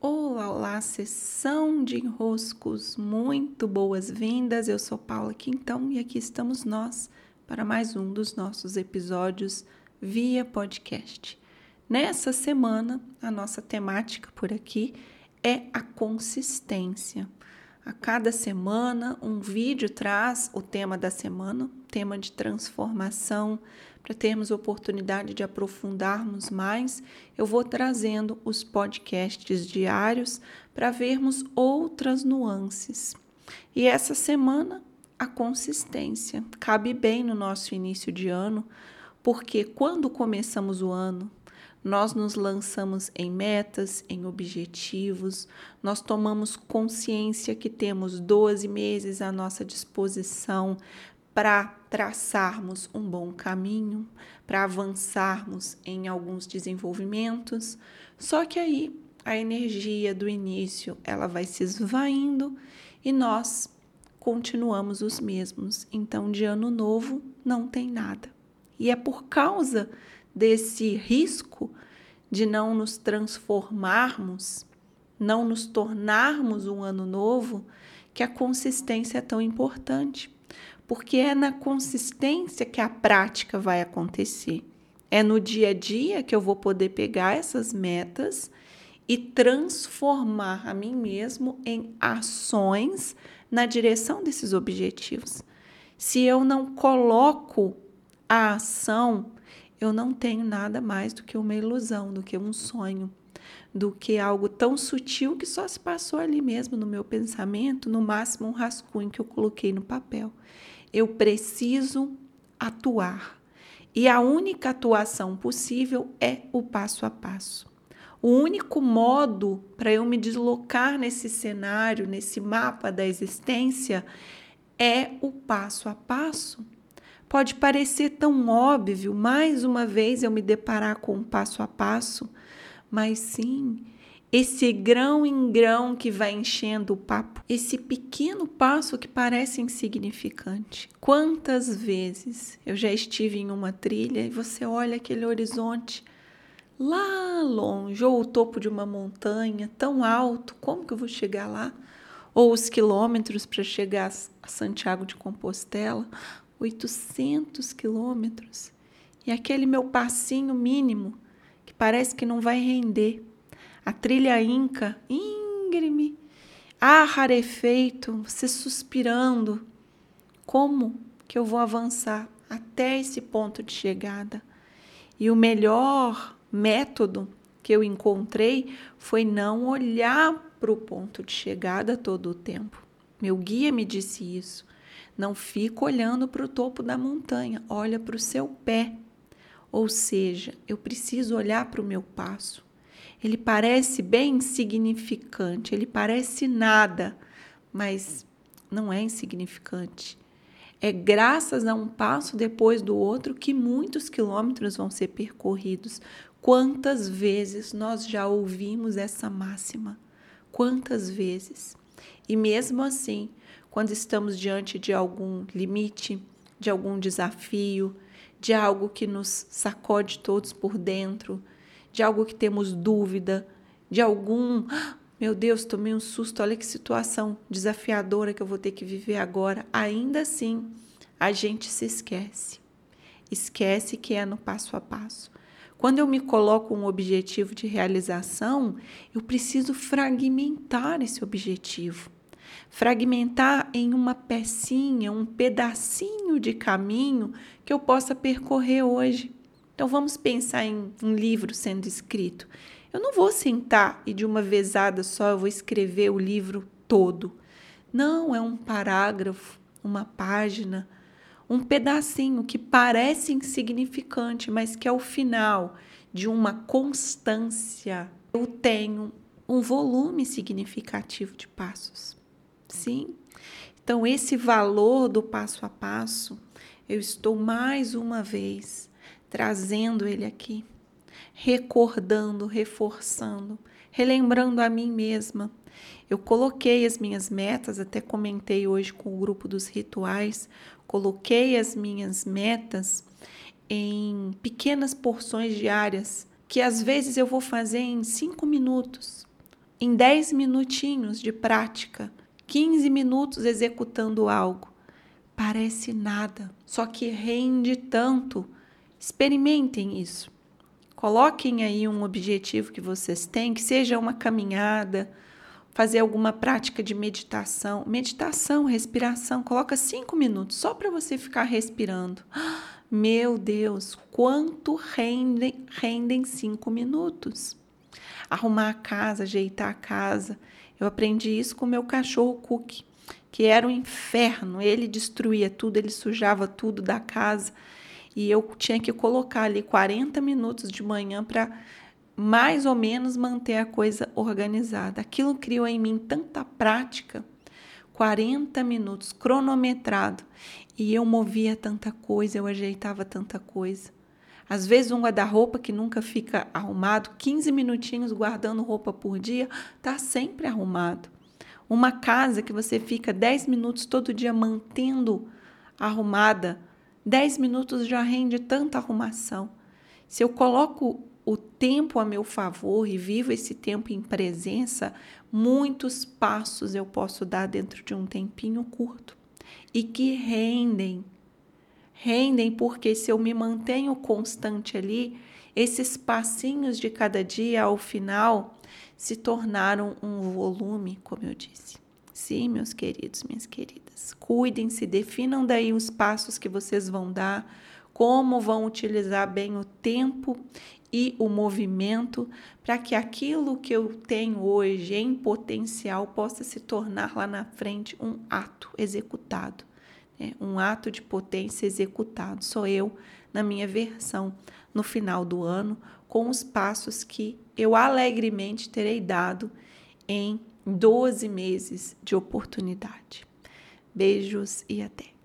Olá, olá, sessão de enroscos, muito boas-vindas. Eu sou Paula Quintão e aqui estamos nós para mais um dos nossos episódios via podcast. Nessa semana, a nossa temática por aqui é a consistência. A cada semana, um vídeo traz o tema da semana, tema de transformação, para termos oportunidade de aprofundarmos mais, eu vou trazendo os podcasts diários para vermos outras nuances. E essa semana, a consistência cabe bem no nosso início de ano, porque quando começamos o ano, nós nos lançamos em metas, em objetivos, nós tomamos consciência que temos 12 meses à nossa disposição para traçarmos um bom caminho, para avançarmos em alguns desenvolvimentos. Só que aí a energia do início, ela vai se esvaindo e nós continuamos os mesmos. Então, de ano novo não tem nada. E é por causa desse risco de não nos transformarmos, não nos tornarmos um ano novo, que a consistência é tão importante porque é na consistência que a prática vai acontecer. É no dia a dia que eu vou poder pegar essas metas e transformar a mim mesmo em ações na direção desses objetivos. Se eu não coloco a ação, eu não tenho nada mais do que uma ilusão, do que um sonho, do que algo tão sutil que só se passou ali mesmo no meu pensamento, no máximo um rascunho que eu coloquei no papel eu preciso atuar. E a única atuação possível é o passo a passo. O único modo para eu me deslocar nesse cenário, nesse mapa da existência, é o passo a passo. Pode parecer tão óbvio, mais uma vez eu me deparar com um passo a passo, mas sim, esse grão em grão que vai enchendo o papo, esse pequeno passo que parece insignificante. Quantas vezes eu já estive em uma trilha e você olha aquele horizonte lá longe, ou o topo de uma montanha tão alto, como que eu vou chegar lá? Ou os quilômetros para chegar a Santiago de Compostela, 800 quilômetros, e aquele meu passinho mínimo que parece que não vai render a trilha inca, íngreme, ar rarefeito, você suspirando. Como que eu vou avançar até esse ponto de chegada? E o melhor método que eu encontrei foi não olhar para o ponto de chegada todo o tempo. Meu guia me disse isso. Não fica olhando para o topo da montanha, olha para o seu pé. Ou seja, eu preciso olhar para o meu passo ele parece bem insignificante, ele parece nada, mas não é insignificante. É graças a um passo depois do outro que muitos quilômetros vão ser percorridos. Quantas vezes nós já ouvimos essa máxima? Quantas vezes? E mesmo assim, quando estamos diante de algum limite, de algum desafio, de algo que nos sacode todos por dentro, de algo que temos dúvida, de algum, meu Deus, tomei um susto, olha que situação desafiadora que eu vou ter que viver agora. Ainda assim, a gente se esquece. Esquece que é no passo a passo. Quando eu me coloco um objetivo de realização, eu preciso fragmentar esse objetivo. Fragmentar em uma pecinha, um pedacinho de caminho que eu possa percorrer hoje. Então vamos pensar em um livro sendo escrito. Eu não vou sentar e de uma vezada só eu vou escrever o livro todo. Não, é um parágrafo, uma página, um pedacinho que parece insignificante, mas que ao final de uma constância eu tenho um volume significativo de passos. Sim? Então, esse valor do passo a passo, eu estou mais uma vez trazendo ele aqui, recordando, reforçando, relembrando a mim mesma. Eu coloquei as minhas metas, até comentei hoje com o grupo dos rituais, coloquei as minhas metas em pequenas porções diárias, que às vezes eu vou fazer em cinco minutos, em 10 minutinhos de prática, 15 minutos executando algo. Parece nada, só que rende tanto. Experimentem isso. Coloquem aí um objetivo que vocês têm, que seja uma caminhada, fazer alguma prática de meditação. Meditação, respiração, coloca cinco minutos só para você ficar respirando. Meu Deus, quanto rendem, rendem cinco minutos? Arrumar a casa, ajeitar a casa. Eu aprendi isso com meu cachorro Cookie, que era um inferno. Ele destruía tudo, ele sujava tudo da casa. E eu tinha que colocar ali 40 minutos de manhã para mais ou menos manter a coisa organizada. Aquilo criou em mim tanta prática, 40 minutos cronometrado, e eu movia tanta coisa, eu ajeitava tanta coisa. Às vezes um guarda-roupa que nunca fica arrumado, 15 minutinhos guardando roupa por dia, tá sempre arrumado. Uma casa que você fica 10 minutos todo dia mantendo arrumada, 10 minutos já rende tanta arrumação. Se eu coloco o tempo a meu favor e vivo esse tempo em presença, muitos passos eu posso dar dentro de um tempinho curto e que rendem. Rendem porque se eu me mantenho constante ali, esses passinhos de cada dia ao final se tornaram um volume, como eu disse. Sim, meus queridos, minhas queridas, cuidem-se, definam daí os passos que vocês vão dar, como vão utilizar bem o tempo e o movimento para que aquilo que eu tenho hoje em potencial possa se tornar lá na frente um ato executado, né? um ato de potência executado. Sou eu na minha versão no final do ano, com os passos que eu alegremente terei dado em 12 meses de oportunidade. Beijos e até!